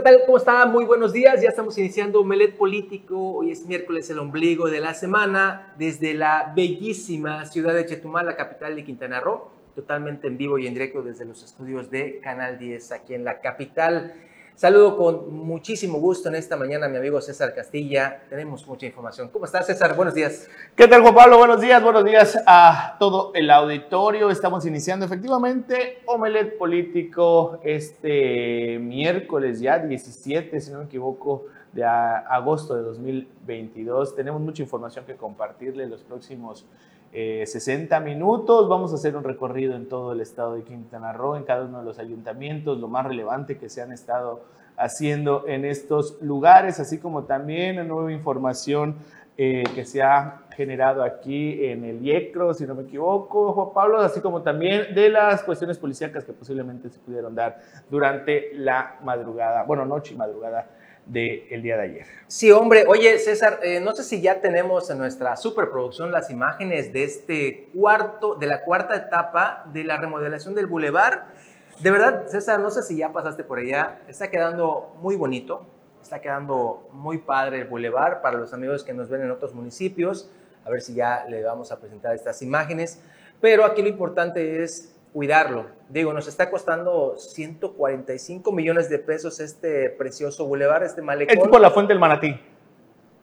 ¿Qué tal? ¿Cómo está? Muy buenos días. Ya estamos iniciando Melet Político. Hoy es miércoles, el ombligo de la semana, desde la bellísima ciudad de Chetumal, la capital de Quintana Roo, totalmente en vivo y en directo desde los estudios de Canal 10 aquí en la capital. Saludo con muchísimo gusto en esta mañana mi amigo César Castilla. Tenemos mucha información. ¿Cómo estás, César? Buenos días. ¿Qué tal, Juan Pablo? Buenos días, buenos días a todo el auditorio. Estamos iniciando efectivamente Omelet Político este miércoles ya 17, si no me equivoco, de agosto de 2022. Tenemos mucha información que compartirle los próximos 60 eh, minutos. Vamos a hacer un recorrido en todo el estado de Quintana Roo, en cada uno de los ayuntamientos, lo más relevante que se han estado haciendo en estos lugares, así como también una nueva información eh, que se ha generado aquí en el IECRO, si no me equivoco, Juan Pablo, así como también de las cuestiones policíacas que posiblemente se pudieron dar durante la madrugada, bueno, noche y madrugada del día de ayer. Sí, hombre. Oye, César, eh, no sé si ya tenemos en nuestra superproducción las imágenes de este cuarto, de la cuarta etapa de la remodelación del bulevar. De verdad, César, no sé si ya pasaste por allá. Está quedando muy bonito. Está quedando muy padre el bulevar para los amigos que nos ven en otros municipios. A ver si ya le vamos a presentar estas imágenes. Pero aquí lo importante es cuidarlo. Digo, nos está costando 145 millones de pesos este precioso bulevar, este malecón. Es por la fuente del manatí.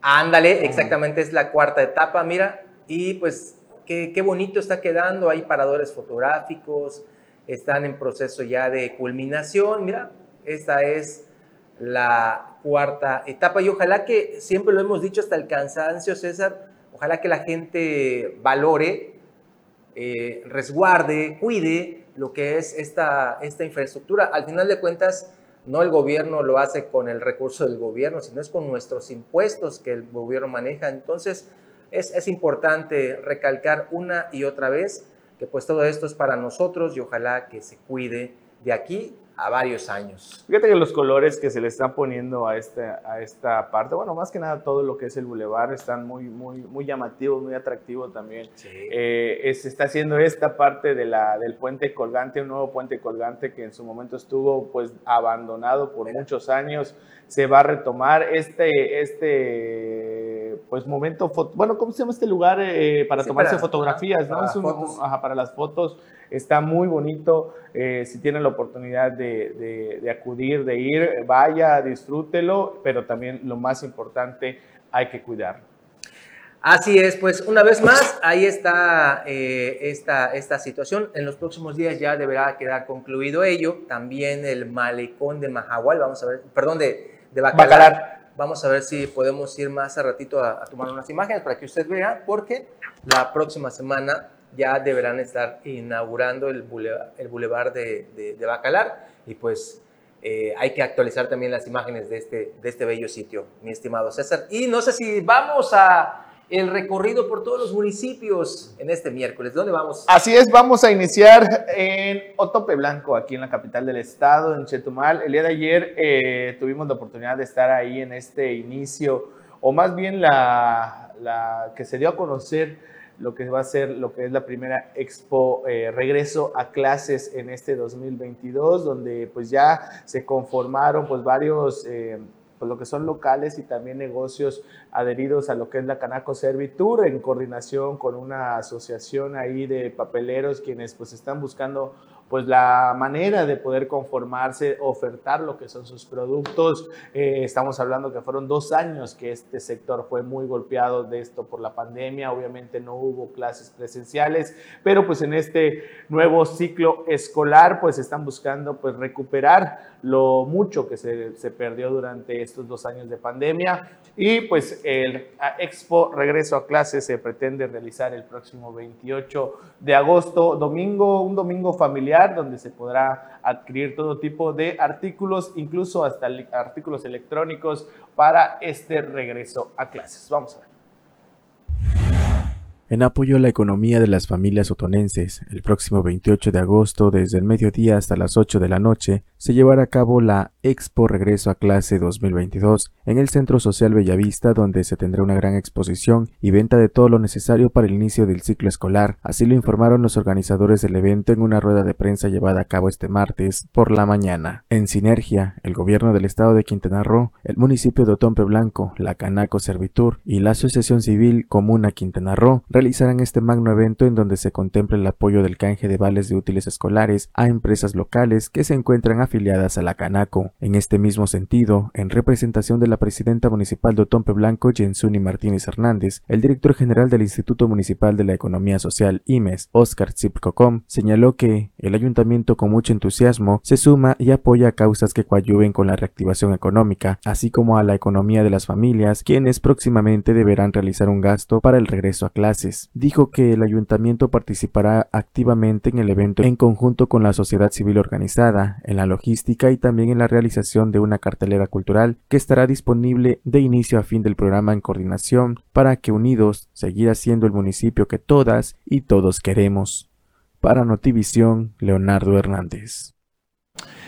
Ándale, exactamente, es la cuarta etapa, mira. Y pues qué, qué bonito está quedando, hay paradores fotográficos, están en proceso ya de culminación. Mira, esta es la cuarta etapa y ojalá que, siempre lo hemos dicho hasta el cansancio, César, ojalá que la gente valore eh, resguarde, cuide lo que es esta, esta infraestructura. Al final de cuentas, no el gobierno lo hace con el recurso del gobierno, sino es con nuestros impuestos que el gobierno maneja. Entonces, es, es importante recalcar una y otra vez que pues todo esto es para nosotros y ojalá que se cuide de aquí a varios años. Fíjate que los colores que se le están poniendo a esta, a esta parte, bueno, más que nada todo lo que es el bulevar, están muy, muy, muy llamativos, muy atractivos también. Eh, se está haciendo esta parte de la, del puente colgante, un nuevo puente colgante que en su momento estuvo pues abandonado por muchos años. Se va a retomar este, este pues momento, bueno, ¿cómo se llama este lugar eh, para tomarse fotografías? ¿no? Para, para las fotos Está muy bonito. Eh, si tienen la oportunidad de, acudir, de ir, vaya, disfrútelo, pero también lo más importante, hay que cuidarlo. Así es, pues una vez más, ahí está eh, esta, esta situación. En los próximos días ya deberá quedar concluido ello. También el malecón de Mahahual, vamos a ver, perdón, de, de Bacalar. Vamos a ver si podemos ir más a ratito a, a tomar unas imágenes para que usted vea, porque la próxima semana ya deberán estar inaugurando el bulevar, el bulevar de, de, Bacalar y pues eh, hay que actualizar también las imágenes de este, de este bello sitio, mi estimado César. Y no sé si vamos a el recorrido por todos los municipios en este miércoles. ¿Dónde vamos? Así es, vamos a iniciar en Otope Blanco, aquí en la capital del estado, en Chetumal. El día de ayer eh, tuvimos la oportunidad de estar ahí en este inicio, o más bien la, la que se dio a conocer lo que va a ser lo que es la primera expo eh, regreso a clases en este 2022 donde pues ya se conformaron pues varios eh, pues lo que son locales y también negocios adheridos a lo que es la Canaco Servitur en coordinación con una asociación ahí de papeleros quienes pues están buscando pues la manera de poder conformarse, ofertar lo que son sus productos. Eh, estamos hablando que fueron dos años que este sector fue muy golpeado de esto por la pandemia. Obviamente no hubo clases presenciales, pero pues en este nuevo ciclo escolar pues están buscando pues recuperar lo mucho que se, se perdió durante estos dos años de pandemia. Y pues el Expo Regreso a Clases se pretende realizar el próximo 28 de agosto, domingo, un domingo familiar donde se podrá adquirir todo tipo de artículos, incluso hasta artículos electrónicos para este regreso a clases. Vamos a ver. En apoyo a la economía de las familias otonenses, el próximo 28 de agosto, desde el mediodía hasta las 8 de la noche, se llevará a cabo la Expo Regreso a Clase 2022 en el Centro Social Bellavista, donde se tendrá una gran exposición y venta de todo lo necesario para el inicio del ciclo escolar. Así lo informaron los organizadores del evento en una rueda de prensa llevada a cabo este martes por la mañana. En sinergia, el gobierno del estado de Quintana Roo, el municipio de Otompe Blanco, la Canaco Servitur y la Asociación Civil Comuna Quintana Roo realizarán este magno evento en donde se contempla el apoyo del canje de vales de útiles escolares a empresas locales que se encuentran afiliadas a la Canaco. En este mismo sentido, en representación de la presidenta municipal de Otompe Blanco, Jensuni Martínez Hernández, el director general del Instituto Municipal de la Economía Social, IMES, Oscar Zipcocom, señaló que el ayuntamiento con mucho entusiasmo se suma y apoya causas que coadyuven con la reactivación económica, así como a la economía de las familias, quienes próximamente deberán realizar un gasto para el regreso a clases Dijo que el ayuntamiento participará activamente en el evento en conjunto con la sociedad civil organizada, en la logística y también en la realización de una cartelera cultural que estará disponible de inicio a fin del programa en coordinación para que unidos seguir siendo el municipio que todas y todos queremos. Para Notivisión, Leonardo Hernández.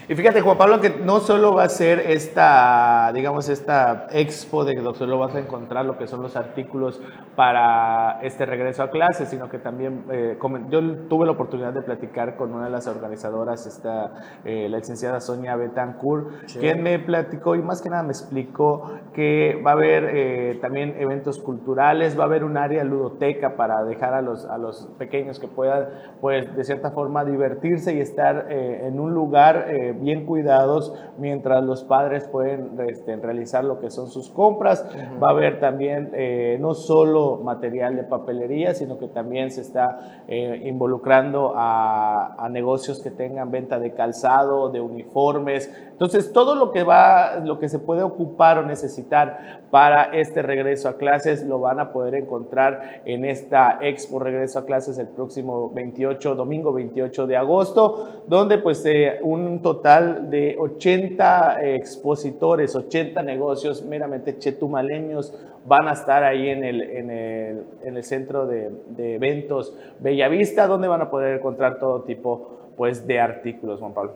Y fíjate, Juan Pablo, que no solo va a ser esta, digamos, esta expo de que solo vas a encontrar lo que son los artículos para este regreso a clases, sino que también eh, yo tuve la oportunidad de platicar con una de las organizadoras, esta, eh, la licenciada Sonia Betancourt, quien me platicó y más que nada me explicó que va a haber eh, también eventos culturales, va a haber un área ludoteca para dejar a los, a los pequeños que puedan, pues, de cierta forma divertirse y estar en un lugar bien cuidados mientras los padres pueden este, realizar lo que son sus compras. Va a haber también eh, no solo material de papelería, sino que también se está eh, involucrando a, a, negocios que tengan venta de calzado, de uniformes. Entonces, todo lo que va, lo que se puede ocupar o necesitar para este regreso a clases lo van a poder encontrar en esta Expo Regreso a Clases el próximo 28, domingo 28 de agosto, donde pues eh, un total de 80 expositores, 80 negocios meramente chetumaleños van a estar ahí en el, en el, en el centro de, de, eventos Bellavista, donde van a poder encontrar todo tipo pues, de artículos, Juan Pablo.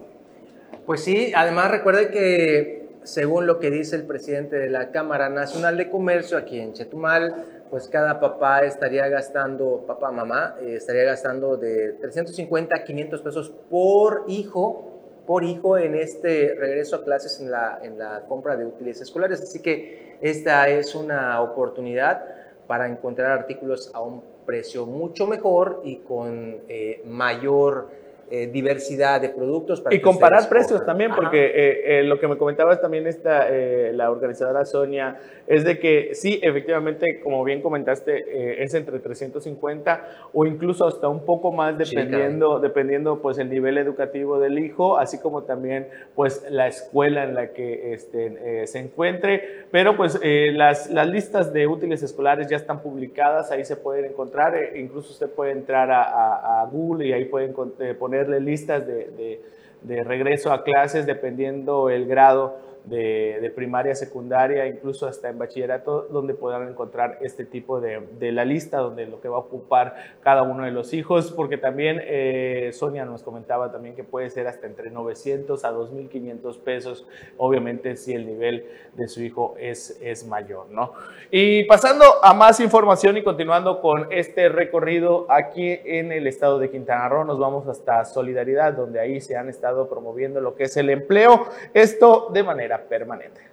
Pues sí, además recuerde que según lo que dice el presidente de la Cámara Nacional de Comercio aquí en Chetumal, pues cada papá estaría gastando, papá, mamá, eh, estaría gastando de 350 a 500 pesos por hijo por hijo en este regreso a clases en la, en la compra de útiles escolares. Así que esta es una oportunidad para encontrar artículos a un precio mucho mejor y con eh, mayor eh, diversidad de productos. y comparar precios también, porque eh, eh, lo que me comentabas también esta, la organizadora Sonia, es de que sí, efectivamente, como bien comentaste, es entre 350 o incluso hasta un poco más dependiendo, dependiendo pues el nivel educativo del hijo, así como también pues la escuela en la que este, se encuentre, pero pues las, las listas de útiles escolares ya están publicadas, ahí se pueden encontrar, incluso usted puede entrar a, a Google y ahí pueden poner listas de, de regreso a clases dependiendo el grado de, primaria, secundaria, incluso hasta en bachillerato, donde podrán encontrar este tipo de, de, la lista, donde lo que va a ocupar cada uno de los hijos, porque también eh, Sonia nos comentaba también que puede ser hasta entre 900 a 2.500 pesos, obviamente si el nivel de su hijo es, es mayor, ¿no? Y pasando a más información y continuando con este recorrido aquí en el estado de Quintana Roo, nos vamos hasta Solidaridad, donde ahí se han estado promoviendo lo que es el empleo, esto de manera permanente.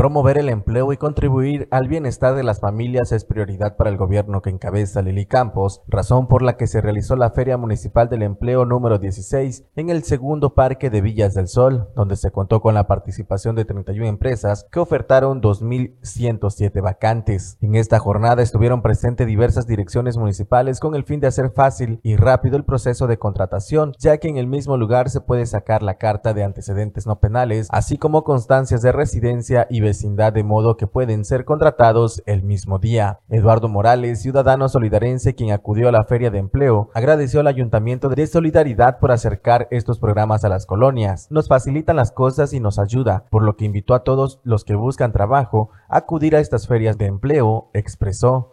Promover el empleo y contribuir al bienestar de las familias es prioridad para el gobierno que encabeza Lili Campos, razón por la que se realizó la Feria Municipal del Empleo número 16 en el segundo parque de Villas del Sol, donde se contó con la participación de 31 empresas que ofertaron 2.107 vacantes. En esta jornada estuvieron presentes diversas direcciones municipales con el fin de hacer fácil y rápido el proceso de contratación, ya que en el mismo lugar se puede sacar la carta de antecedentes no penales, así como constancias de residencia y vecindad de modo que pueden ser contratados el mismo día. Eduardo Morales, ciudadano solidarense quien acudió a la feria de empleo, agradeció al Ayuntamiento de Solidaridad por acercar estos programas a las colonias. Nos facilitan las cosas y nos ayuda, por lo que invitó a todos los que buscan trabajo a acudir a estas ferias de empleo, expresó.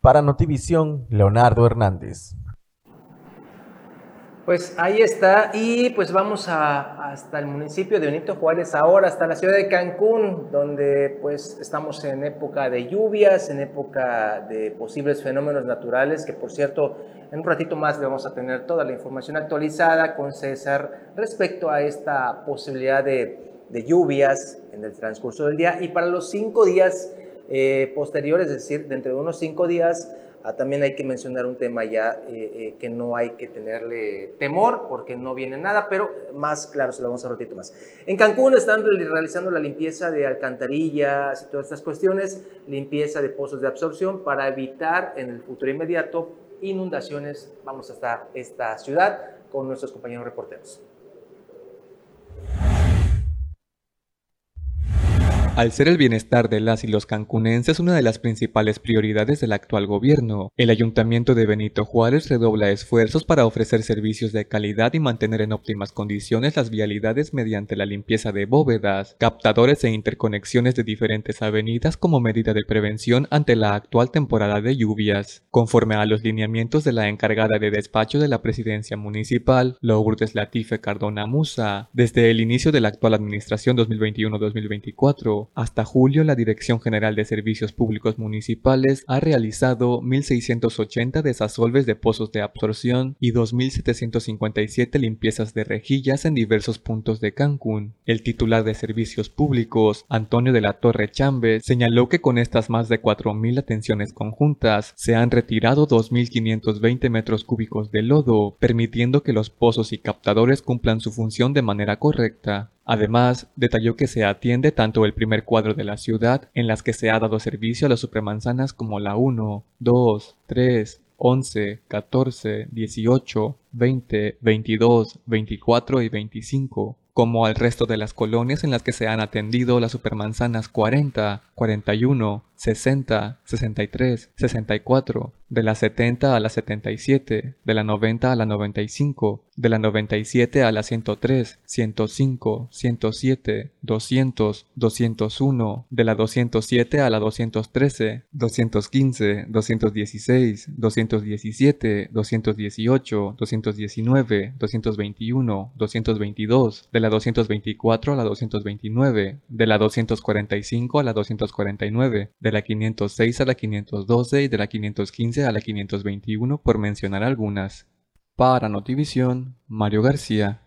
Para Notivisión, Leonardo Hernández. Pues ahí está y pues vamos a, hasta el municipio de Benito Juárez ahora, hasta la ciudad de Cancún, donde pues estamos en época de lluvias, en época de posibles fenómenos naturales, que por cierto en un ratito más le vamos a tener toda la información actualizada con César respecto a esta posibilidad de, lluvias en el transcurso del día y para los cinco días eh, posteriores, es decir, dentro de unos cinco días Ah, también hay que mencionar un tema ya eh, eh, que no hay que tenerle temor porque no viene nada, pero más claro, se lo vamos a un ratito más. En Cancún están realizando la limpieza de alcantarillas y todas estas cuestiones, limpieza de pozos de absorción para evitar en el futuro inmediato inundaciones. Vamos hasta esta ciudad con nuestros compañeros reporteros. Al ser el bienestar de las y los cancunenses una de las principales prioridades del actual gobierno, el Ayuntamiento de Benito Juárez redobla esfuerzos para ofrecer servicios de calidad y mantener en óptimas condiciones las vialidades mediante la limpieza de bóvedas, captadores e interconexiones de diferentes avenidas como medida de prevención ante la actual temporada de lluvias. Conforme a los lineamientos de la encargada de despacho de la presidencia municipal, Lourdes Latife Cardona Musa, desde el inicio de la actual administración 2021-2024, hasta julio, la Dirección General de Servicios Públicos Municipales ha realizado 1.680 desasolves de pozos de absorción y 2.757 limpiezas de rejillas en diversos puntos de Cancún. El titular de Servicios Públicos, Antonio de la Torre Chambes, señaló que con estas más de 4.000 atenciones conjuntas se han retirado 2.520 metros cúbicos de lodo, permitiendo que los pozos y captadores cumplan su función de manera correcta. Además, detalló que se atiende tanto el primer cuadro de la ciudad, en las que se ha dado servicio a las supermanzanas como la 1, 2, 3, 11, 14, 18, 20, 22, 24 y 25, como al resto de las colonias en las que se han atendido las supermanzanas 40, 41, 60, 63, 64, de la 70 a la 77, de la 90 a la 95, de la 97 a la 103, 105, 107, 200, 201, de la 207 a la 213, 215, 216, 217, 218, 219, 221, 222, de la 224 a la 229, de la 245 a la 249, de la 506 a la 512 y de la 515 a la 521 por mencionar algunas. Para Notivisión, Mario García.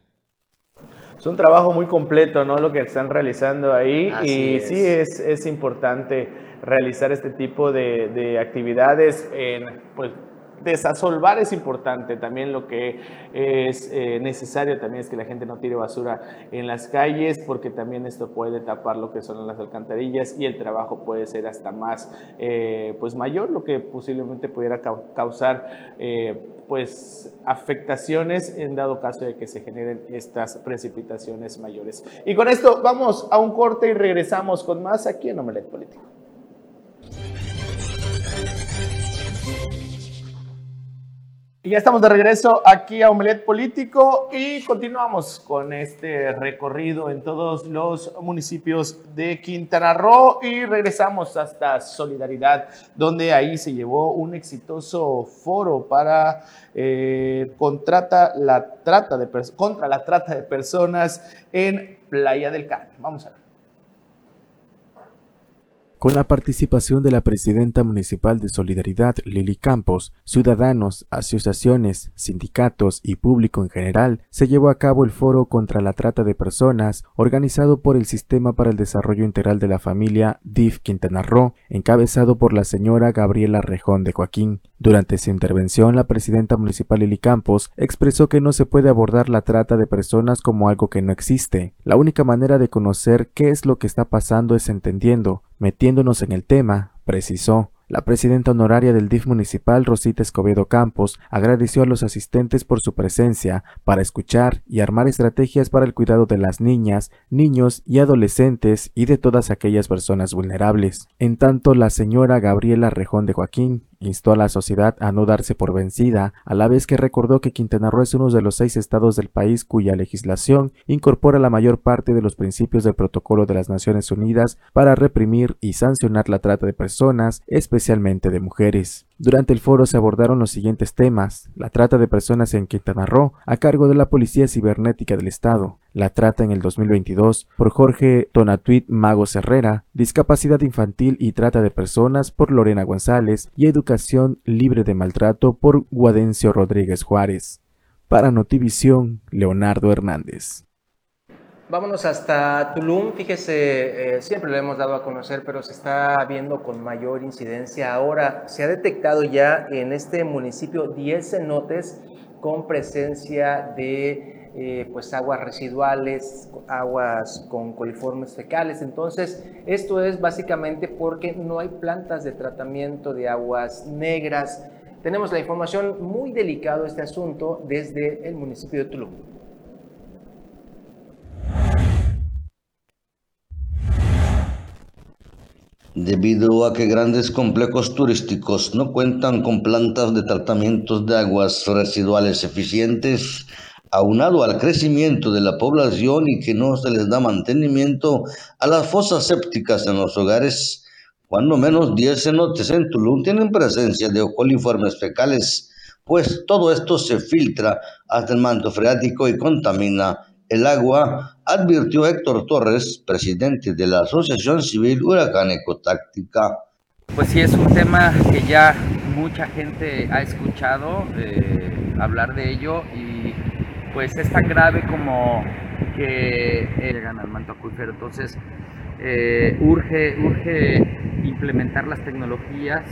Es un trabajo muy completo, ¿no? Lo que están realizando ahí y sí es, es importante realizar este tipo de, de actividades en, pues, desasolvar es importante. También lo que es eh, necesario también es que la gente no tire basura en las calles porque también esto puede tapar lo que son las alcantarillas y el trabajo puede ser hasta más eh, pues mayor, lo que posiblemente pudiera causar eh, pues afectaciones en dado caso de que se generen estas precipitaciones mayores. Y con esto vamos a un corte y regresamos con más aquí en Omelet Político. Y ya estamos de regreso aquí a Omelet Político y continuamos con este recorrido en todos los municipios de Quintana Roo y regresamos hasta Solidaridad, donde ahí se llevó un exitoso foro para eh, la trata de contra la trata de personas en Playa del Carmen. Vamos a ver con la participación de la presidenta municipal de Solidaridad, Lili Campos, ciudadanos, asociaciones, sindicatos y público en general, se llevó a cabo el foro contra la trata de personas organizado por el Sistema para el Desarrollo Integral de la Familia DIF Quintana Roo, encabezado por la señora Gabriela Rejón de Joaquín. Durante su intervención, la presidenta municipal Lili Campos expresó que no se puede abordar la trata de personas como algo que no existe. La única manera de conocer qué es lo que está pasando es entendiendo, metiéndonos en el tema, precisó. La presidenta honoraria del DIF municipal, Rosita Escobedo Campos, agradeció a los asistentes por su presencia para escuchar y armar estrategias para el cuidado de las niñas, niños y adolescentes y de todas aquellas personas vulnerables. En tanto, la señora Gabriela Rejón de Joaquín, Instó a la sociedad a no darse por vencida, a la vez que recordó que Quintana Roo es uno de los seis estados del país cuya legislación incorpora la mayor parte de los principios del Protocolo de las Naciones Unidas para reprimir y sancionar la trata de personas, especialmente de mujeres. Durante el foro se abordaron los siguientes temas, la trata de personas en Quintana Roo a cargo de la Policía Cibernética del Estado, la trata en el 2022 por Jorge Tonatuit Magos Herrera, discapacidad infantil y trata de personas por Lorena González y educación libre de maltrato por Guadencio Rodríguez Juárez. Para Notivisión, Leonardo Hernández. Vámonos hasta Tulum. Fíjese, eh, siempre lo hemos dado a conocer, pero se está viendo con mayor incidencia. Ahora se ha detectado ya en este municipio 10 cenotes con presencia de eh, pues aguas residuales, aguas con coliformes fecales. Entonces, esto es básicamente porque no hay plantas de tratamiento de aguas negras. Tenemos la información muy delicado este asunto desde el municipio de Tulum. Debido a que grandes complejos turísticos no cuentan con plantas de tratamientos de aguas residuales eficientes, aunado al crecimiento de la población y que no se les da mantenimiento a las fosas sépticas en los hogares, cuando menos 10 cenotes en Tulum tienen presencia de coliformes fecales, pues todo esto se filtra hasta el manto freático y contamina el agua, advirtió Héctor Torres, presidente de la Asociación Civil Huracán Ecotáctica. Pues sí, es un tema que ya mucha gente ha escuchado eh, hablar de ello y pues es tan grave como que llegan al manto acuífero. Entonces, eh, urge, urge implementar las tecnologías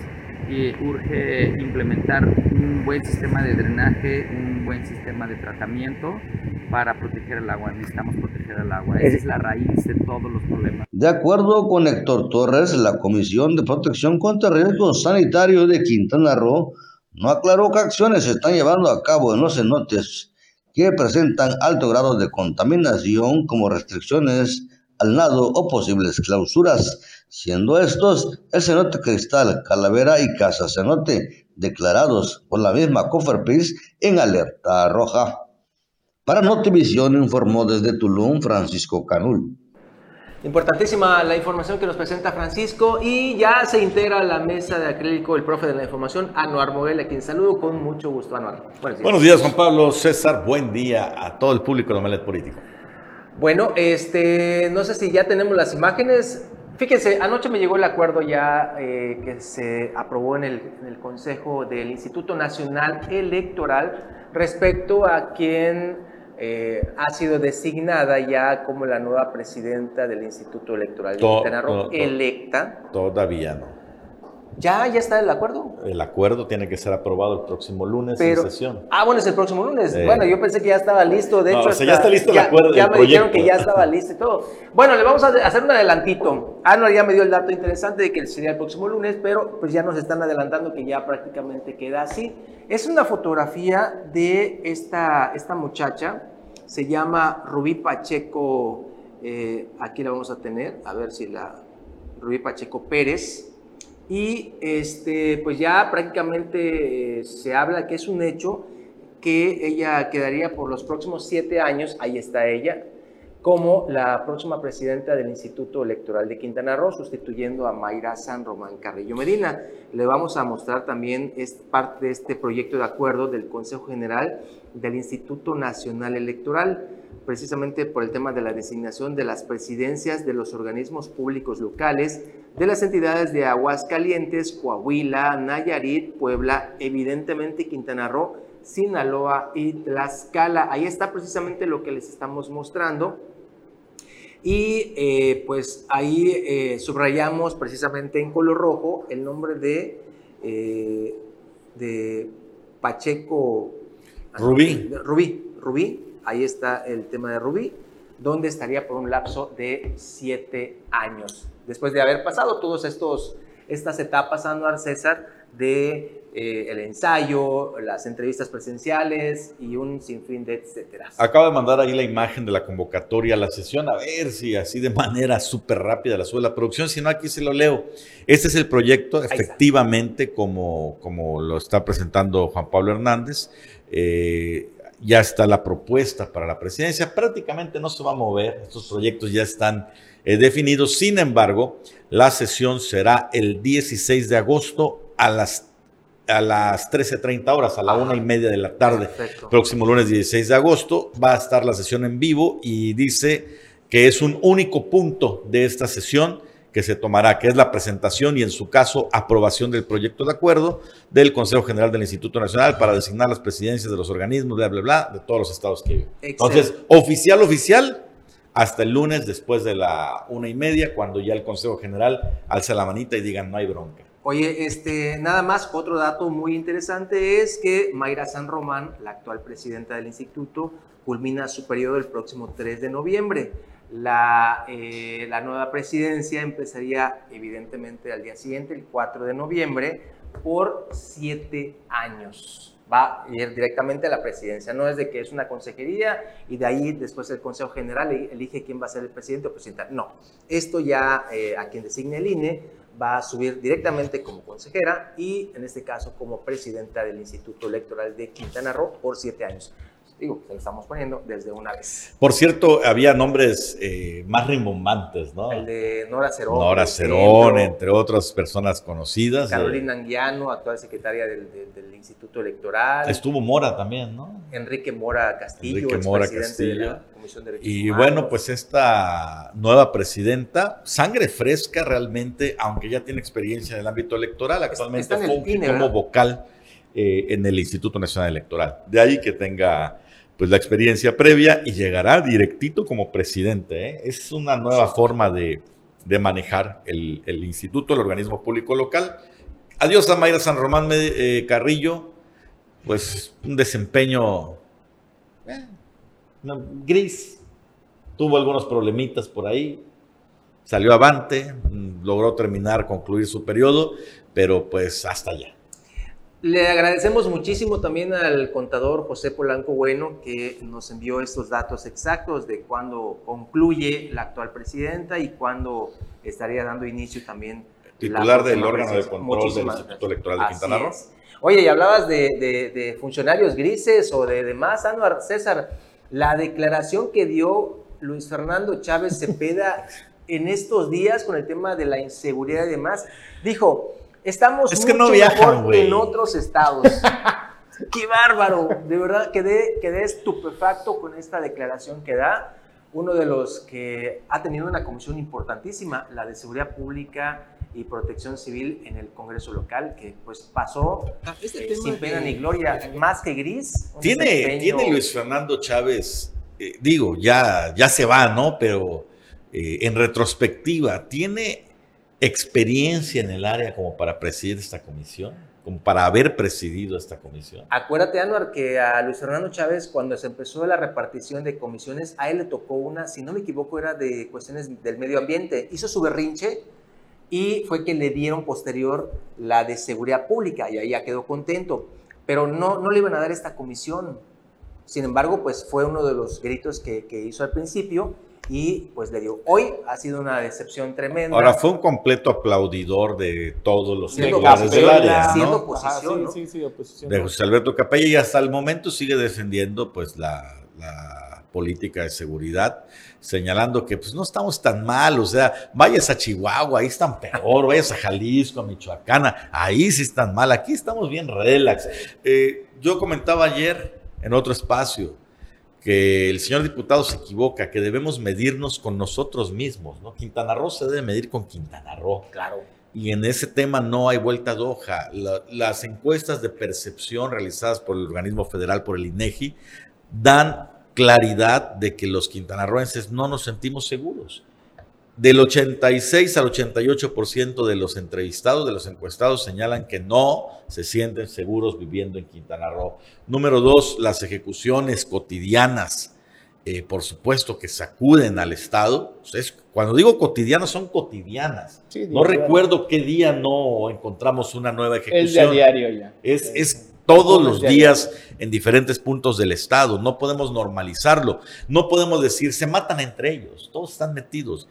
y urge implementar un buen sistema de drenaje, un buen sistema de tratamiento para proteger el agua. Necesitamos proteger el agua. Esa es la raíz de todos los problemas. De acuerdo con Héctor Torres, la Comisión de Protección contra Riesgos Sanitarios de Quintana Roo no aclaró qué acciones se están llevando a cabo en los cenotes que presentan alto grado de contaminación como restricciones al nado o posibles clausuras, siendo estos el cenote Cristal, Calavera y Casa Cenote, declarados por la misma Coferpris en alerta roja. Para Notivisión informó desde Tulum Francisco Canul. Importantísima la información que nos presenta Francisco y ya se integra a la mesa de acrílico el profe de la información, Anuar Moguel, a quien saludo con mucho gusto, Anuar. Buenos días. Buenos días, Juan Pablo César. Buen día a todo el público de Malet Político. Bueno, este, no sé si ya tenemos las imágenes. Fíjense, anoche me llegó el acuerdo ya eh, que se aprobó en el, en el, Consejo del Instituto Nacional Electoral respecto a quien eh, ha sido designada ya como la nueva presidenta del Instituto Electoral de Quintana Roo, electa. Todavía no. ¿Ya, ¿Ya está el acuerdo? El acuerdo tiene que ser aprobado el próximo lunes en sesión. Ah, bueno, es el próximo lunes. Eh, bueno, yo pensé que ya estaba listo. De hecho, o sea, ya está listo el acuerdo. Ya me dijeron que ya estaba listo y todo. Bueno, le vamos a hacer un adelantito. Ana ya me dio el dato interesante de que sería el próximo lunes, pero pues ya nos están adelantando que ya prácticamente queda así. Es una fotografía de esta, esta muchacha. Se llama Rubí Pacheco. Eh, aquí la vamos a tener. A ver si la. Rubí Pacheco Pérez y este, pues ya prácticamente eh, se habla que es un hecho que ella quedaría por los próximos siete años, ahí está ella, como la próxima presidenta del Instituto Electoral de Quintana Roo, sustituyendo a Mayra San Román Carrillo Medina. Le vamos a mostrar también es parte de este proyecto de acuerdo del Consejo General del Instituto Nacional Electoral, precisamente por el tema de la designación de las presidencias de los organismos públicos locales, de las entidades de Aguascalientes, Coahuila, Nayarit, Puebla, evidentemente Quintana Roo, Sinaloa y Tlaxcala. Ahí está precisamente lo que les estamos mostrando. Y eh, pues ahí eh, subrayamos precisamente en color rojo el nombre de, eh, de Pacheco. Rubí. Rubí, Rubí. Ahí está el tema de Rubí, donde estaría por un lapso de siete años. Después de haber pasado todos estos estas etapas, Anuar César, de eh, el ensayo, las entrevistas presenciales y un sinfín de etcétera. Acabo de mandar ahí la imagen de la convocatoria a la sesión, a ver si así de manera súper rápida la sube la producción, si no aquí se lo leo. Este es el proyecto, efectivamente, como, como lo está presentando Juan Pablo Hernández. Eh, ya está la propuesta para la presidencia, prácticamente no se va a mover, estos proyectos ya están eh, definidos, sin embargo, la sesión será el 16 de agosto a las a las 13.30 horas, a la una y media de la tarde, próximo lunes 16 de agosto, va a estar la sesión en vivo y dice que es un único punto de esta sesión que se tomará, que es la presentación y en su caso aprobación del proyecto de acuerdo del Consejo General del Instituto Nacional para designar las presidencias de los organismos, bla, bla, bla, de todos los estados que viven. Entonces, oficial, oficial, hasta el lunes después de la una y media, cuando ya el Consejo General alza la manita y digan no hay bronca. Oye, este, nada más, otro dato muy interesante es que Mayra San Román, la actual presidenta del instituto, culmina su periodo el próximo 3 de noviembre. La, eh, la nueva presidencia empezaría evidentemente al día siguiente, el 4 de noviembre, por siete años. Va a ir directamente a la presidencia. No es de que es una consejería y de ahí después el Consejo General elige quién va a ser el presidente o presidenta. No, esto ya eh, a quien designe el INE va a subir directamente como consejera y en este caso como presidenta del Instituto Electoral de Quintana Roo por siete años digo, se lo estamos poniendo desde una vez. Por cierto, había nombres eh, más rimbombantes, ¿no? El de Nora Cerón. Nora Cerón, entre otras personas conocidas. Carolina Anguiano, actual secretaria del, Instituto Electoral. Estuvo Mora también, ¿no? Enrique Mora Castillo, Enrique Mora Castillo. De la Comisión de y bueno, pues esta nueva presidenta, sangre fresca realmente, aunque ya tiene experiencia en el ámbito electoral, actualmente fue como vocal eh, en el Instituto Nacional Electoral. De ahí que tenga pues la experiencia previa y llegará directito como presidente. ¿eh? Es una nueva forma de, manejar el, instituto, el organismo público local. Adiós a Mayra San Román eh, Carrillo, pues un desempeño eh, gris, tuvo algunos problemitas por ahí, salió avante, logró terminar, concluir su periodo, pero pues hasta allá. Le agradecemos muchísimo también al contador José Polanco Bueno que nos envió estos datos exactos de cuándo concluye la actual presidenta y cuándo estaría dando inicio también. Titular del órgano de control del Instituto Electoral de Quintana Roo. Oye, y hablabas de, funcionarios grises o de demás, Anuar César, la declaración que dio Luis Fernando Chávez Cepeda en estos días con el tema de la inseguridad y demás, dijo, Estamos es que mucho no mejor en otros estados. Qué bárbaro. De verdad, quedé, quedé estupefacto con esta declaración que da uno de los que ha tenido una comisión importantísima, la de Seguridad Pública y Protección Civil en el Congreso local, que pues pasó ah, este eh, sin pena ni gloria, más que gris. Tiene, tiene Luis Fernando Chávez, eh, digo, ya, ya se va, ¿no? Pero eh, en retrospectiva, tiene experiencia en el área como para presidir esta comisión? Como para haber presidido esta comisión. Acuérdate, Anuar, que a Luis Fernando Chávez, cuando se empezó la repartición de comisiones, a él le tocó una, si no me equivoco, era de cuestiones del medio ambiente. Hizo su berrinche y fue que le dieron posterior la de seguridad pública y ahí ya quedó contento. Pero no, no le iban a dar esta comisión. Sin embargo, pues fue uno de los gritos que, que hizo al principio y pues le dio. Hoy ha sido una decepción tremenda. Ahora fue un completo aplaudidor de todos los sectores del área, ¿no? oposición, sí, sí, oposición. De José Alberto Capella y hasta el momento sigue defendiendo pues la, política de seguridad, señalando que pues no estamos tan mal, o sea, vayas a Chihuahua, ahí están peor, vayas a Jalisco, a Michoacán, ahí sí están mal, aquí estamos bien relax. Eh, yo comentaba ayer en otro espacio, que el señor diputado se equivoca, que debemos medirnos con nosotros mismos, ¿no? Quintana Roo se debe medir con Quintana Roo. Claro. Y en ese tema no hay vuelta de hoja. las encuestas de percepción realizadas por el organismo federal, por el INEGI, dan claridad de que los quintanarroenses no nos sentimos seguros. Del 86 al 88% de los entrevistados, de los encuestados, señalan que no se sienten seguros viviendo en Quintana Roo. Número dos, las ejecuciones cotidianas eh, por supuesto que sacuden al Estado. Es, cuando digo cotidianas, son cotidianas. no recuerdo qué día no encontramos una nueva ejecución. Es de diario ya. Es, es todos los días en diferentes puntos del Estado. No podemos normalizarlo. No podemos decir, se matan entre ellos. Todos están metidos.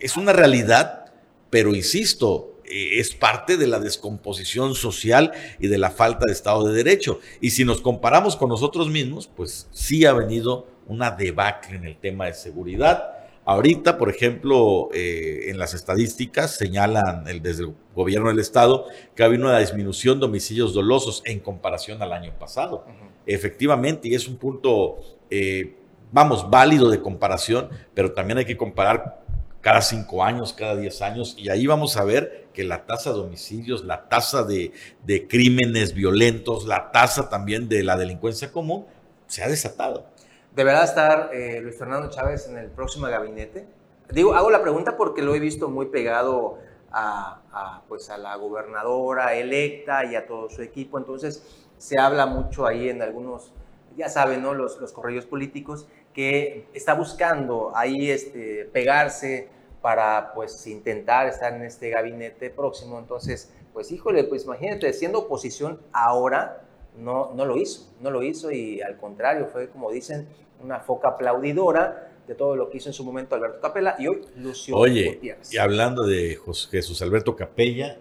Es una realidad, pero insisto, eh, es parte de la descomposición social y de la falta de Estado de Derecho. Y si nos comparamos con nosotros mismos, pues sí ha venido una debacle en el tema de seguridad. Ahorita, por ejemplo, eh, en las estadísticas señalan el, desde el gobierno del estado que ha habido una disminución de homicidios dolosos en comparación al año pasado. Efectivamente, y es un punto, eh, vamos, válido de comparación, pero también hay que comparar cada cinco años, cada diez años, y ahí vamos a ver que la tasa de homicidios, la tasa de, de crímenes violentos, la tasa también de la delincuencia común, se ha desatado. ¿Deberá estar eh, Luis Fernando Chávez en el próximo gabinete? Digo, hago la pregunta porque lo he visto muy pegado a, pues a la gobernadora electa y a todo su equipo, entonces se habla mucho ahí en algunos, ya saben, ¿no? los, los correos políticos, que está buscando ahí este, pegarse para pues intentar estar en este gabinete próximo, entonces, pues híjole, pues imagínate, siendo oposición ahora, no, no lo hizo, no lo hizo y al contrario, fue como dicen, una foca aplaudidora de todo lo que hizo en su momento Alberto Capella y hoy Lucio Oye, y hablando de Jesús Alberto Capella,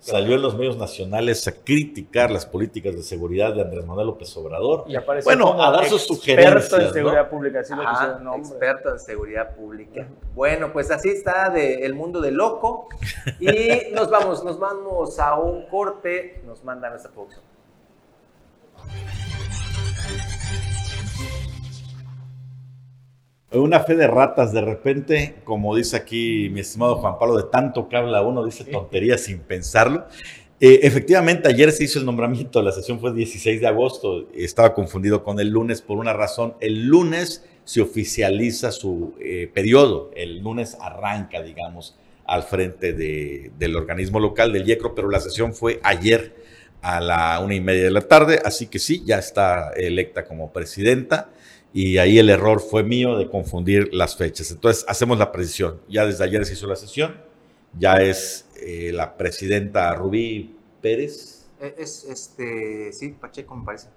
salió en los medios nacionales a criticar las políticas de seguridad de Andrés Manuel López Obrador. Y bueno, a dar sus sugerencias. Experto en seguridad pública, así lo Experto en seguridad pública. Bueno, pues así está de, el mundo de loco. Y nos vamos, nos vamos a un corte, nos manda nuestra producción. Una fe de ratas, de repente, como dice aquí mi estimado Juan Pablo, de tanto que habla uno, dice tonterías sin pensarlo. Eh, efectivamente, ayer se hizo el nombramiento, la sesión fue el 16 de agosto, estaba confundido con el lunes por una razón. El lunes se oficializa su eh, periodo, el lunes arranca, digamos, al frente del organismo local del IECRO, pero la sesión fue ayer a la una y media de la tarde, así que sí, ya está electa como presidenta y ahí el error fue mío de confundir las fechas. Entonces hacemos la precisión. Ya desde ayer se hizo la sesión, ya es eh, la presidenta Rubí Pérez. E, es este, sí, Pacheco me parece.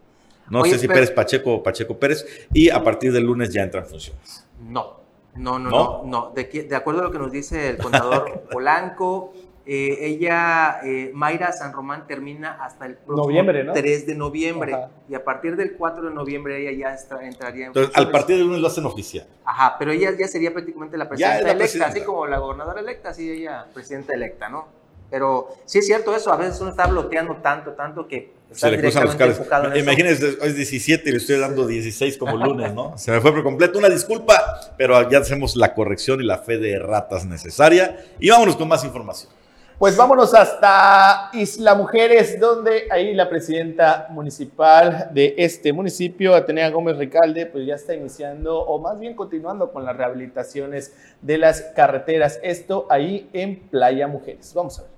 No sé si Pérez Pacheco o Pacheco Pérez, y a partir del lunes ya entran funciones. No, no, no, no, no. De, de, acuerdo a lo que nos dice el contador Polanco, eh, ella, eh, Mayra San Román, termina hasta el noviembre, 3 de noviembre. Y a partir del 4 de noviembre ella ya entraría en Entonces, al partir del lunes lo hacen oficial. Ajá, pero ella ya sería prácticamente la presidenta electa, así como la gobernadora electa, así ella presidenta electa, ¿no? Pero sí es cierto eso, a veces uno está bloqueando tanto, tanto que está Se le cruzan los cables. Imagínense, es 17 y le estoy dando 16 como lunes, ¿no? Se me fue por completo, una disculpa, pero ya hacemos la corrección y la fe de ratas necesaria. Y vámonos con más información. Pues vámonos hasta Isla Mujeres, donde ahí la presidenta municipal de este municipio, Atenea Gómez Ricalde, pues ya está iniciando, o más bien continuando con las rehabilitaciones de las carreteras. Esto ahí en Playa Mujeres. Vamos a ver.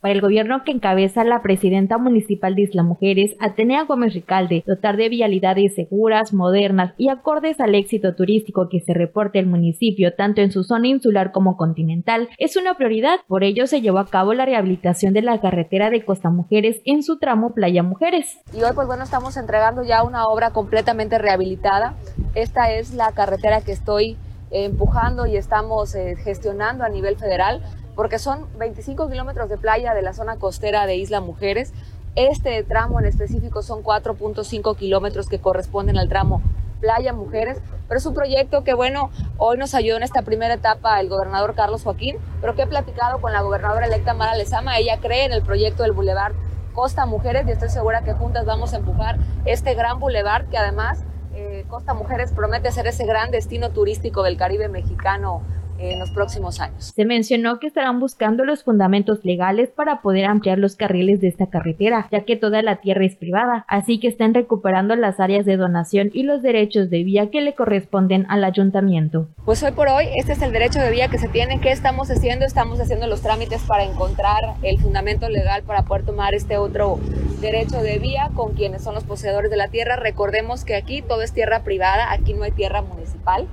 Para el gobierno que encabeza la presidenta municipal de Isla Mujeres, Atenea Gómez Ricalde, dotar de vialidades seguras, modernas y acordes al éxito turístico que se reporta el municipio tanto en su zona insular como continental es una prioridad. Por ello se llevó a cabo la rehabilitación de la carretera de Costa Mujeres en su tramo Playa Mujeres. Y hoy pues bueno estamos entregando ya una obra completamente rehabilitada. Esta es la carretera que estoy empujando y estamos eh, gestionando a nivel federal porque son 25 kilómetros de playa de la zona costera de Isla Mujeres. Este tramo en específico son 4.5 kilómetros que corresponden al tramo Playa Mujeres, pero es un proyecto que, bueno, hoy nos ayudó en esta primera etapa el gobernador Carlos Joaquín, pero que he platicado con la gobernadora electa Mara Lezama. Ella cree en el proyecto del Boulevard Costa Mujeres y estoy segura que juntas vamos a empujar este gran boulevard que además eh, Costa Mujeres promete ser ese gran destino turístico del Caribe mexicano en los próximos años. Se mencionó que estarán buscando los fundamentos legales para poder ampliar los carriles de esta carretera, ya que toda la tierra es privada, así que están recuperando las áreas de donación y los derechos de vía que le corresponden al ayuntamiento. Pues hoy por hoy este es el derecho de vía que se tiene. ¿Qué estamos haciendo? Estamos haciendo los trámites para encontrar el fundamento legal para poder tomar este otro derecho de vía con quienes son los poseedores de la tierra. Recordemos que aquí todo es tierra privada, aquí no hay tierra municipal.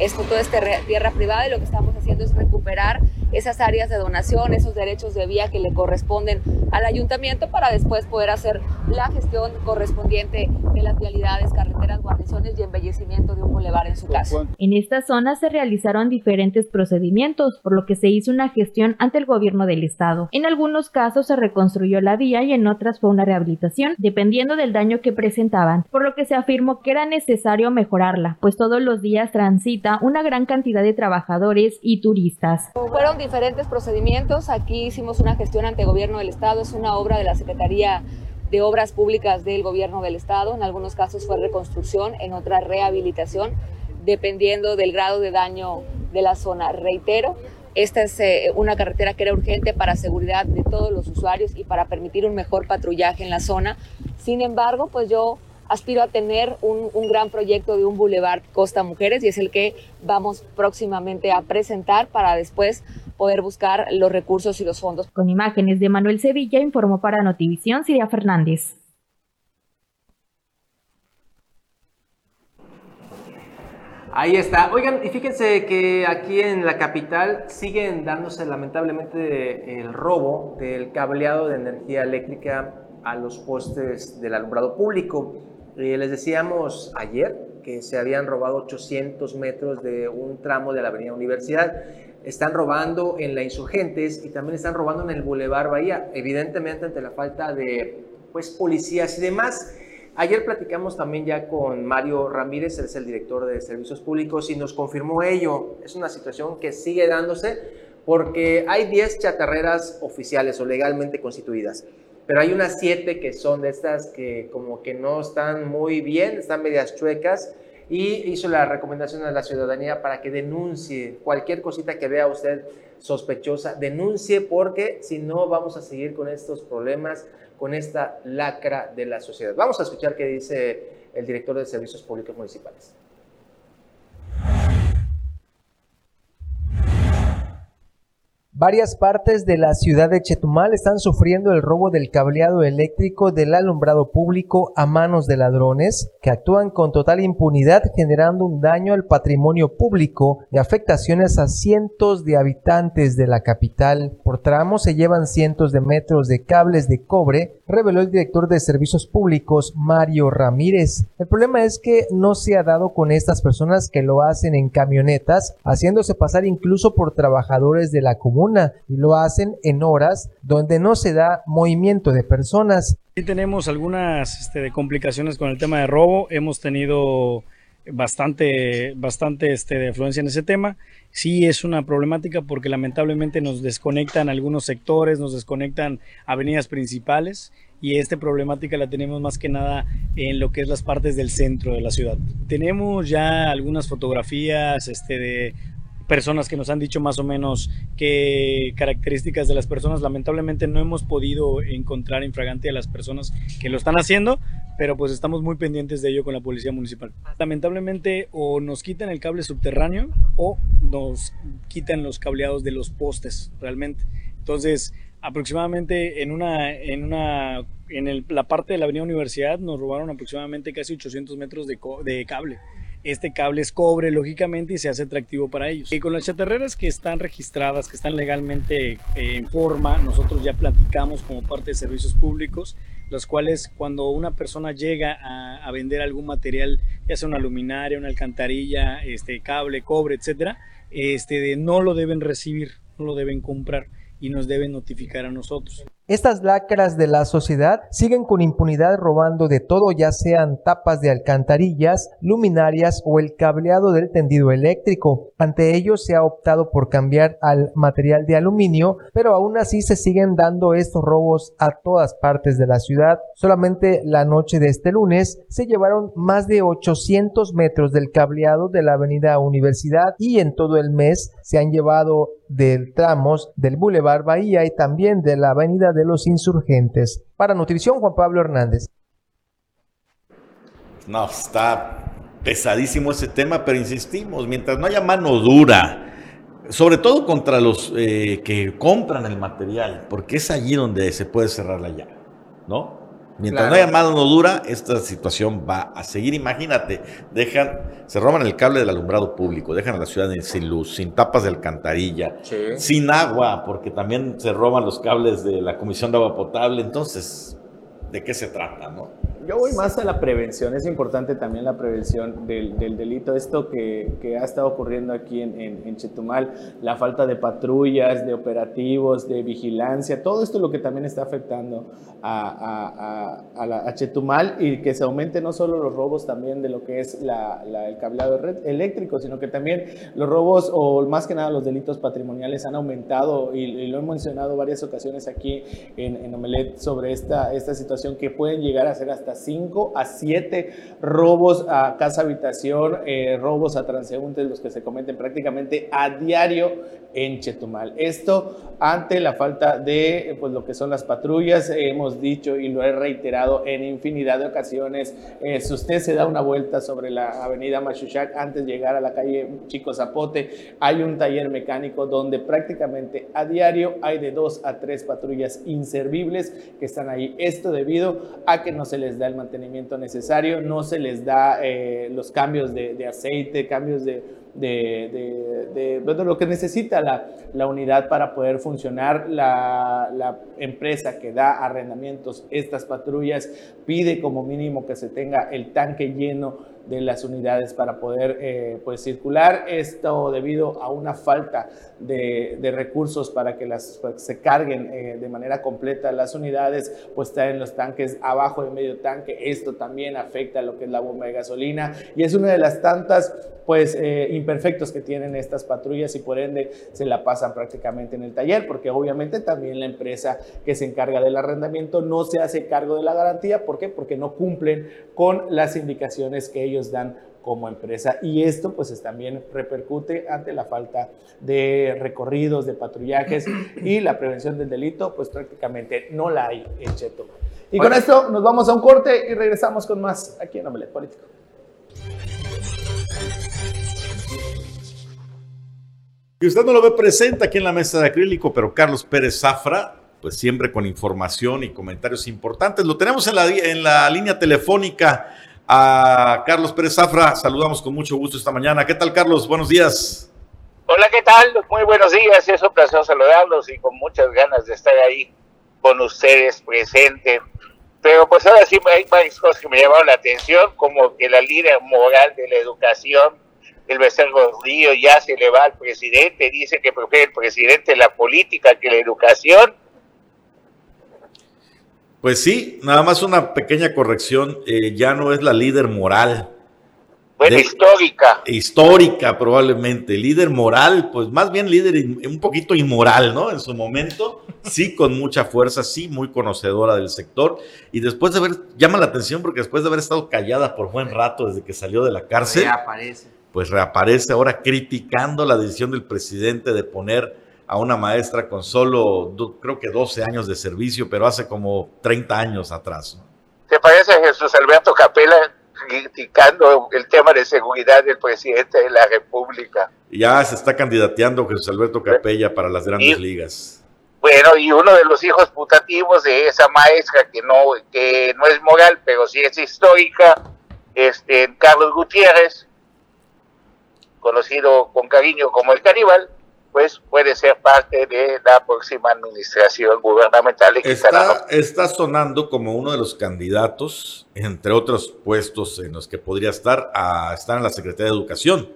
Esto todo es tierra privada y lo que estamos haciendo es recuperar esas áreas de donación, esos derechos de vía que le corresponden al ayuntamiento para después poder hacer la gestión correspondiente de las vialidades, carreteras, guarniciones y embellecimiento de un bulevar en su caso. En esta zona se realizaron diferentes procedimientos, por lo que se hizo una gestión ante el gobierno del estado. En algunos casos se reconstruyó la vía y en otras fue una rehabilitación, dependiendo del daño que presentaban, por lo que se afirmó que era necesario mejorarla, pues todos los días transita una gran cantidad de trabajadores y turistas. Fueron diferentes procedimientos. Aquí hicimos una gestión ante gobierno del Estado. Es una obra de la Secretaría de Obras Públicas del gobierno del Estado. En algunos casos fue reconstrucción, en otras rehabilitación, dependiendo del grado de daño de la zona. Reitero, esta es eh, una carretera que era urgente para seguridad de todos los usuarios y para permitir un mejor patrullaje en la zona. Sin embargo, pues yo aspiro a tener un, un, gran proyecto de un Boulevard Costa Mujeres y es el que vamos próximamente a presentar para después poder buscar los recursos y los fondos. Con imágenes de Manuel Sevilla informó para Notivisión Siria Fernández. Ahí está. Oigan, y fíjense que aquí en la capital siguen dándose lamentablemente el robo del cableado de energía eléctrica a los postes del alumbrado público. Eh, les decíamos ayer que se habían robado 800 metros de un tramo de la Avenida Universidad. Están robando en la Insurgentes y también están robando en el Boulevard Bahía, evidentemente ante la falta de pues, policías y demás. Ayer platicamos también ya con Mario Ramírez, él es el director de Servicios Públicos, y nos confirmó ello. Es una situación que sigue dándose porque hay 10 chatarreras oficiales o legalmente constituidas pero hay unas siete que son de estas que como que no están muy bien, están medias chuecas y hizo la recomendación a la ciudadanía para que denuncie cualquier cosita que vea usted sospechosa, denuncie porque si no vamos a seguir con estos problemas, con esta lacra de la sociedad. Vamos a escuchar qué dice el director de Servicios Públicos Municipales. Varias partes de la ciudad de Chetumal están sufriendo el robo del cableado eléctrico del alumbrado público a manos de ladrones que actúan con total impunidad generando un daño al patrimonio público y afectaciones a cientos de habitantes de la capital. Por tramo se llevan cientos de metros de cables de cobre, reveló el director de Servicios Públicos Mario Ramírez. El problema es que no se ha dado con estas personas que lo hacen en camionetas, haciéndose pasar incluso por trabajadores de la comuna y lo hacen en horas donde no se da movimiento de personas. Sí tenemos algunas este, complicaciones con el tema de robo, hemos tenido bastante, bastante este, de afluencia en ese tema. Sí es una problemática porque lamentablemente nos desconectan algunos sectores, nos desconectan avenidas principales y esta problemática la tenemos más que nada en lo que es las partes del centro de la ciudad. Tenemos ya algunas fotografías este, de personas que nos han dicho más o menos qué características de las personas. Lamentablemente no hemos podido encontrar infragante a las personas que lo están haciendo, pero pues estamos muy pendientes de ello con la policía municipal. Lamentablemente o nos quitan el cable subterráneo o nos quitan los cableados de los postes realmente. Entonces, aproximadamente en una en una en la parte de la avenida Universidad nos robaron aproximadamente casi 800 metros de, de cable este cable es cobre, lógicamente, y se hace atractivo para ellos. Y con las chatarreras que están registradas, que están legalmente eh, en forma, nosotros ya platicamos como parte de servicios públicos, los cuales cuando una persona llega a, vender algún material, ya sea una luminaria, una alcantarilla, este, cable, cobre, etcétera, este, no lo deben recibir, no lo deben comprar y nos deben notificar a nosotros. Estas lacras de la sociedad siguen con impunidad robando de todo, ya sean tapas de alcantarillas, luminarias o el cableado del tendido eléctrico. Ante ello se ha optado por cambiar al material de aluminio, pero aún así se siguen dando estos robos a todas partes de la ciudad. Solamente la noche de este lunes se llevaron más de 800 metros del cableado de la avenida Universidad y en todo el mes se han llevado del tramos del Boulevard Bahía y también de la Avenida de los Insurgentes. Para Nutrición, Juan Pablo Hernández. No, está pesadísimo ese tema, pero insistimos, mientras no haya mano dura, sobre todo contra los eh, que compran el material, porque es allí donde se puede cerrar la llave, ¿no? Mientras no haya mano dura, esta situación va a seguir. Imagínate, dejan, se roban el cable del alumbrado público, dejan a la ciudad sin luz, sin tapas de alcantarilla, sin agua, porque también se roban los cables de la Comisión de Agua Potable. Entonces, ¿de qué se trata, no? Yo voy más a la prevención, es importante también la prevención del, delito, esto que, que, ha estado ocurriendo aquí en, en, Chetumal, la falta de patrullas, de operativos, de vigilancia, todo esto es lo que también está afectando a, a, a, la, Chetumal y que se aumente no solo los robos también de lo que es la, el cableado eléctrico, sino que también los robos o más que nada los delitos patrimoniales han aumentado y, lo he mencionado varias ocasiones aquí en, en Omelet sobre esta, esta situación que pueden llegar a ser hasta 5 a 7 robos a casa habitación, eh, robos a transeúntes, los que se cometen prácticamente a diario en Chetumal. Esto ante la falta de pues, lo que son las patrullas, hemos dicho y lo he reiterado en infinidad de ocasiones, eh, si usted se da una vuelta sobre la avenida Machuchac antes de llegar a la calle Chico Zapote, hay un taller mecánico donde prácticamente a diario hay de dos a tres patrullas inservibles que están ahí. Esto debido a que no se les da el mantenimiento necesario, no se les da eh, los cambios de, aceite, cambios de, de, lo que necesita la, la, unidad para poder funcionar. La, la, empresa que da arrendamientos, estas patrullas, pide como mínimo que se tenga el tanque lleno de las unidades para poder eh, pues circular. Esto debido a una falta de, recursos para que las pues, se carguen eh, de manera completa las unidades, pues traen los tanques abajo de medio tanque. Esto también afecta a lo que es la bomba de gasolina y es una de las tantas pues eh, imperfectos que tienen estas patrullas y por ende se la pasan prácticamente en el taller porque obviamente también la empresa que se encarga del arrendamiento no se hace cargo de la garantía. ¿Por qué? Porque no cumplen con las indicaciones que ellos dan como empresa. Y esto pues también repercute ante la falta de recorridos, de patrullajes y la prevención del delito, pues prácticamente no la hay en Cheto. Y con esto nos vamos a un corte y regresamos con más aquí en Omelet Político. Y usted no lo ve presente aquí en la mesa de acrílico, pero Carlos Pérez Zafra, pues siempre con información y comentarios importantes. Lo tenemos en la, en la línea telefónica a Carlos Pérez Zafra. Saludamos con mucho gusto esta mañana. ¿Qué tal, Carlos? Buenos días. Hola, ¿qué tal? Muy buenos días. Es un placer saludarlos y con muchas ganas de estar ahí con ustedes presente. Pero pues ahora sí hay varias cosas que me llamaron la atención, como que la líder moral de la educación, el Becerro Río, ya se le va al presidente, dice que prefiere el presidente la política que la educación pues sí, nada más una pequeña corrección, eh, ya no es la líder moral. Bueno, histórica. Histórica probablemente, líder moral, pues más bien líder un poquito inmoral, ¿no? En su momento, sí, con mucha fuerza, sí, muy conocedora del sector. Y después de haber, llama la atención porque después de haber estado callada por buen rato desde que salió de la cárcel, reaparece. pues reaparece ahora criticando la decisión del presidente de poner a una maestra con solo, creo que 12 años de servicio, pero hace como 30 años atrás. ¿Te parece Jesús Alberto Capela criticando el tema de seguridad del presidente de la República? Ya se está candidateando Jesús Alberto Capella para las grandes ligas. Bueno, y uno de los hijos putativos de esa maestra que no, que no es moral, pero sí es histórica, este, Carlos Gutiérrez, conocido con cariño como el Caníbal, pues puede ser parte de la próxima administración gubernamental. Está, está sonando como uno de los candidatos, entre otros puestos en los que podría estar, a estar en la Secretaría de Educación.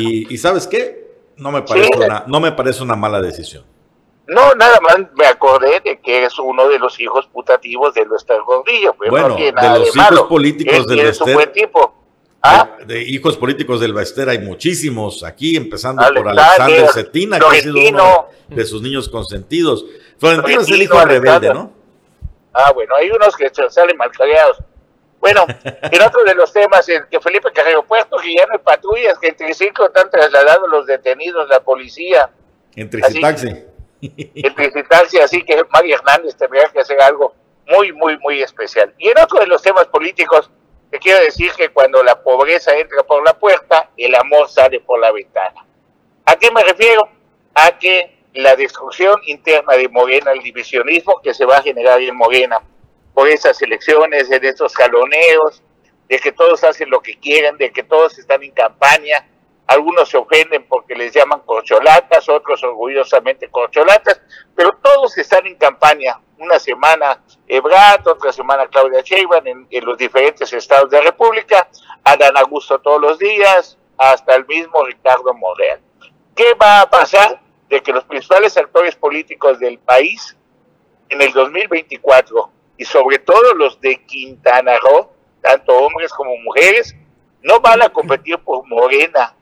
y, sabes qué? No me parece, una, no me parece una mala decisión. No, nada más me acordé de que es uno de los hijos putativos de Lester Gordillo. Bueno, no tiene de los hijos políticos del tiene su Bester. buen tipo. ¿Ah? De, de hijos políticos del Baester hay muchísimos aquí, empezando por Alexander, Alexander Cetina, que ha sido uno de sus niños consentidos. Florentino es el hijo rebelde, Alexander. ¿no? Ah, bueno, hay unos que se salen mal callados. Bueno, en otro de los temas, en que Felipe Carrero Puerto, que ya no hay patrullas, que en triciclo están trasladando los detenidos, la policía, En Tricitaxi. en tricitaxi, así que María Hernández tendría que hacer algo muy, muy, muy especial. Y en otro de los temas políticos, quiero decir que cuando la pobreza entra por la puerta, el amor sale por la ventana. ¿A qué me refiero? A que la destrucción interna de Morena, el divisionismo que se va a generar en Morena por esas elecciones, en estos jaloneos, de que todos hacen lo que quieren, de que todos están en campaña, algunos se ofenden porque les llaman corcholatas, otros orgullosamente corcholatas, pero todos están en campaña. Una semana Ebrard, otra semana Claudia Sheinbaum en, en los diferentes estados de la República, Adán Augusto todos los días, hasta el mismo Ricardo Monreal. ¿Qué va a pasar? De que los principales actores políticos del país en el 2024 y sobre todo los de Quintana Roo, tanto hombres como mujeres, no van a competir por Morena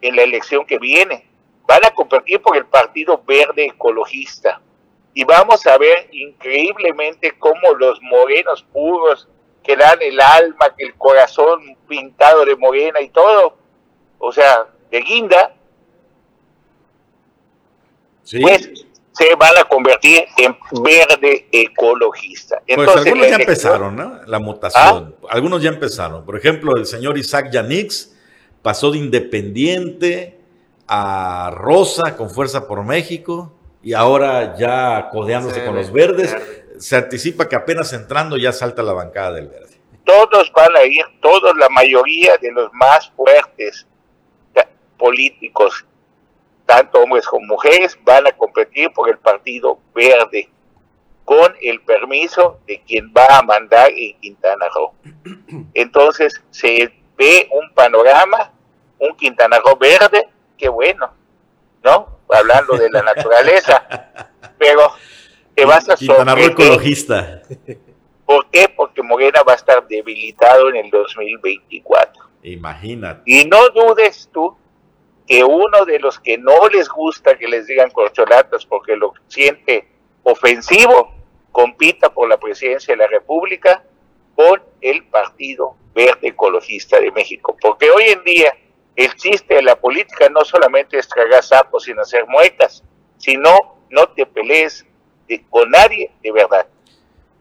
en la elección que viene, van a competir por el Partido Verde Ecologista. Y vamos a ver increíblemente cómo los morenos puros, que dan el alma, que el corazón pintado de morena y todo, o sea, de guinda, Sí. pues se van a convertir en verde ecologista. Pues algunos ya empezaron, ¿no? La mutación. Algunos ya empezaron. Por ejemplo, el señor Isaac Yanix pasó de independiente a Rosa con Fuerza por México y ahora ya codeándose Sí, con los verde. verdes. Se anticipa que apenas entrando ya salta la bancada del verde. todos van a ir, todos, la mayoría de los más fuertes políticos, tanto hombres como mujeres, van a competir por el Partido Verde, con el permiso de quien va a mandar en Quintana Roo. Entonces se ve un panorama, un Quintana Roo verde, qué bueno, ¿no? Hablando de la naturaleza, pero te vas a Quintana Roo ecologista. ¿Por qué? Porque Morena va a estar debilitado en el 2024. Imagínate. Y no dudes tú que uno de los que no les gusta que les digan corcholatas porque lo siente ofensivo, compita por la presidencia de la República con el Partido Verde Ecologista de México. Porque hoy en día el chiste de la política no solamente es tragar sapos sin hacer muecas, sino no te pelees de- con nadie de verdad.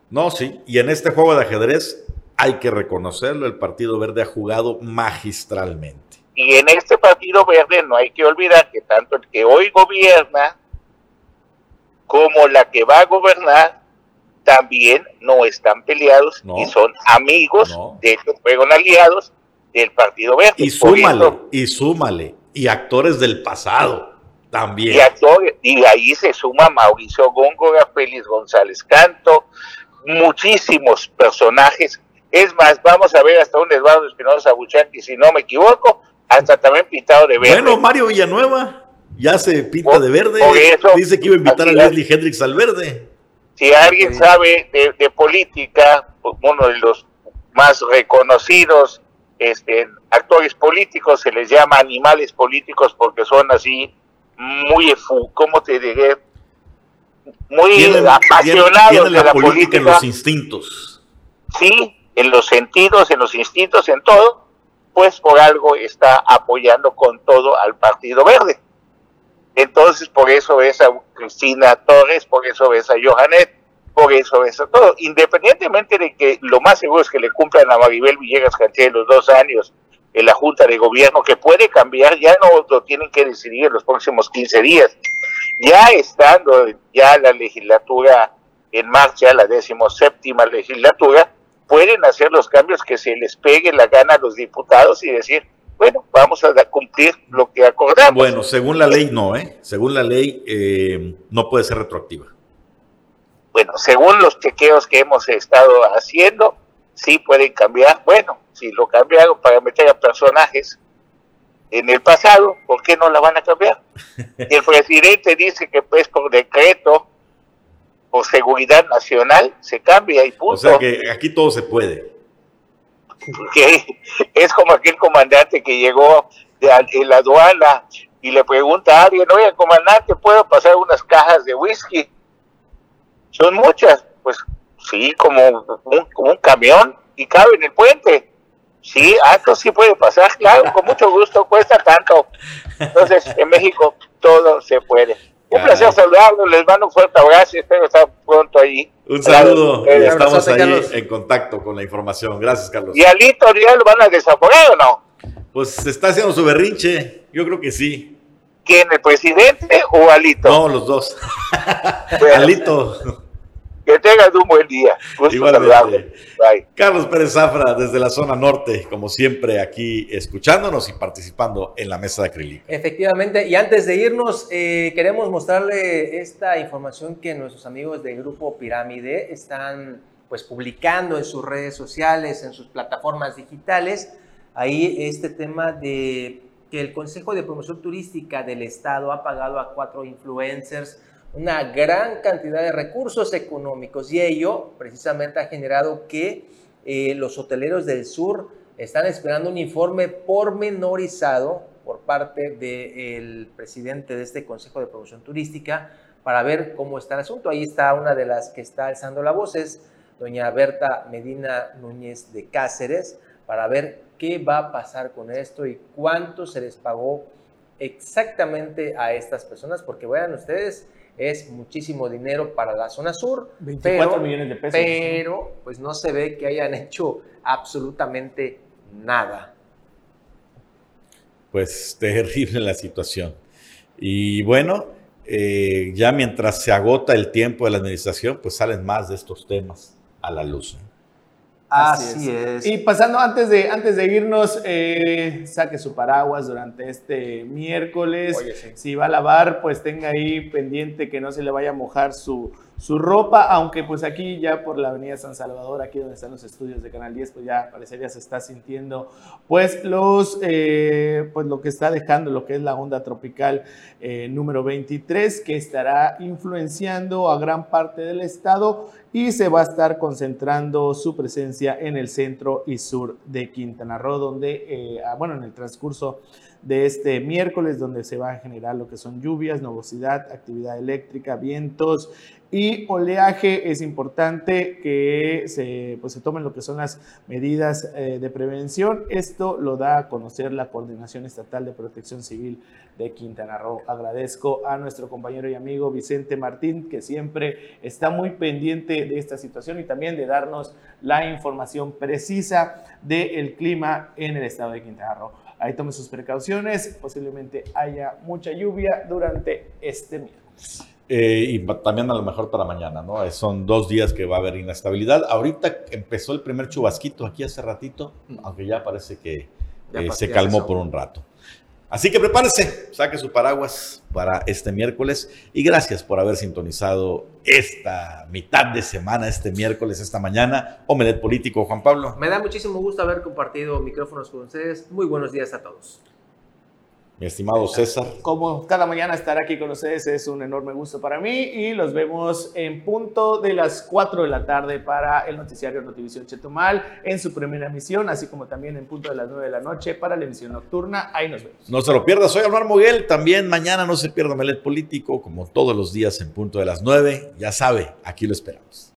No, sí. Y en este juego de ajedrez hay que reconocerlo. El Partido Verde ha jugado magistralmente. Y en este Partido Verde no hay que olvidar que tanto el que hoy gobierna como la que va a gobernar también no están peleados No. y son amigos, No. de hecho fueron aliados del Partido Verde. Y súmale, eso- y súmale. Y actores del pasado también. y, actores- y ahí se suma Mauricio Góngora, Félix González Canto, muchísimos personajes. Es más, vamos a ver hasta un Eduardo Espinosa Buchaki, si no me equivoco, hasta también pintado de verde. Bueno, Mario Villanueva ya se pinta Por- de verde. por eso, Dice que iba a invitar a. Leslie Hendrix al verde. Si alguien sabe de, de política, pues, uno de los más reconocidos este, actores políticos se les llama animales políticos porque son así muy, ¿cómo te diré? Muy Tienen, apasionados tienen de la, la política en política. los instintos. Sí, en los sentidos, en los instintos, en todo, pues por algo está apoyando con todo al Partido Verde. Entonces, por eso ves a Cristina Torres, por eso ves a Johanet, por eso ves a todo. Independientemente de que lo más seguro es que le cumplan a Maribel Villegas Canché los dos años en la Junta de Gobierno, que puede cambiar, ya no lo tienen que decidir en los próximos 15 días. Ya estando ya la legislatura en marcha, la decimoséptima legislatura, pueden hacer los cambios que se les pegue la gana a los diputados y decir, bueno, vamos a cumplir lo que acordamos. Bueno, según la ley no, ¿eh? Según la ley eh, no puede ser retroactiva. Bueno, según los chequeos que hemos estado haciendo, sí pueden cambiar. Bueno, si lo cambiaron para meter a personajes en el pasado, ¿por qué no la van a cambiar? El presidente dice que pues por decreto, por seguridad nacional, se cambia y punto. O sea que aquí todo se puede. Que es como aquel comandante que llegó de, la aduana y le pregunta a alguien, oye, comandante, ¿puedo pasar unas cajas de whisky? Son muchas, pues sí, como un, como un camión y cabe en el puente. Sí, esto sí puede pasar, claro, con mucho gusto, cuesta tanto. Entonces, en México todo se puede. Un placer saludarlos, les mando un fuerte abrazo y espero estar pronto ahí. Un saludo, y estamos ahí en contacto con la información. Gracias, Carlos. ¿Y Alito ya lo van a desaforar o no? Pues se está haciendo su berrinche, yo creo que sí. ¿Quién, el presidente o Alito? No, los dos. Alito. Que tengas un buen día. Igualmente. Carlos Pérez Zafra, desde la zona norte, como siempre, aquí escuchándonos y participando en la mesa de acrílico. Efectivamente, y antes de irnos, eh, queremos mostrarle esta información que nuestros amigos del grupo Pirámide están pues publicando en sus redes sociales, en sus plataformas digitales. Ahí este tema de que el Consejo de Promoción Turística del Estado ha pagado a cuatro influencers una gran cantidad de recursos económicos y ello precisamente ha generado que eh, los hoteleros del sur están esperando un informe pormenorizado por parte del presidente de este Consejo de Promoción Turística para ver cómo está el asunto. Ahí está una de las que está alzando la voz, es doña Berta Medina Núñez de Cáceres, para ver qué va a pasar con esto y cuánto se les pagó exactamente a estas personas, porque vean ustedes, es muchísimo dinero para la zona sur. 24 millones de pesos. Pero pues no se ve que hayan hecho absolutamente nada. Pues terrible la situación. Y bueno, eh, ya mientras se agota el tiempo de la administración, pues salen más de estos temas a la luz. Así, es. Y pasando antes de, antes de irnos, eh, saque su paraguas durante este miércoles. Si va a lavar, pues tenga ahí pendiente que no se le vaya a mojar su, su ropa, aunque pues aquí ya por la avenida San Salvador, aquí donde están los estudios de Canal 10, pues ya parecería se está sintiendo pues los, eh, pues lo que está dejando lo que es la onda tropical eh, número 23, que estará influenciando a gran parte del estado y se va a estar concentrando su presencia en el centro y sur de Quintana Roo, donde, eh, ah, bueno, en el transcurso de este miércoles, donde se va a generar lo que son lluvias, nubosidad, actividad eléctrica, vientos y oleaje. Es importante que se, pues, se tomen lo que son las medidas eh, de prevención. Esto lo da a conocer la Coordinación Estatal de Protección Civil de Quintana Roo. Agradezco a nuestro compañero y amigo Vicente Martín, que siempre está muy pendiente de esta situación y también de darnos la información precisa del clima en el estado de Quintana Roo. Ahí tome sus precauciones, posiblemente haya mucha lluvia durante este miércoles. Eh, y también a lo mejor para mañana, ¿no? Son dos días que va a haber inestabilidad. Ahorita empezó el primer chubasquito aquí hace ratito, aunque ya parece que eh, se calmó por un rato. Así que prepárese, saque su paraguas para este miércoles y gracias por haber sintonizado esta mitad de semana, este miércoles, esta mañana. Omelet Político, Juan Pablo. Me da muchísimo gusto haber compartido micrófonos con ustedes. Muy buenos días a todos. Mi estimado César. Como cada mañana estar aquí con ustedes es un enorme gusto para mí y los vemos en punto de las 4 de la tarde para el noticiario Notivisión Chetumal en su primera emisión, así como también en punto de las 9 de la noche para la emisión nocturna. Ahí nos vemos. No se lo pierda, soy Almar Moguel. También mañana no se pierda Melet Político, como todos los días en punto de las 9. Ya sabe, aquí lo esperamos.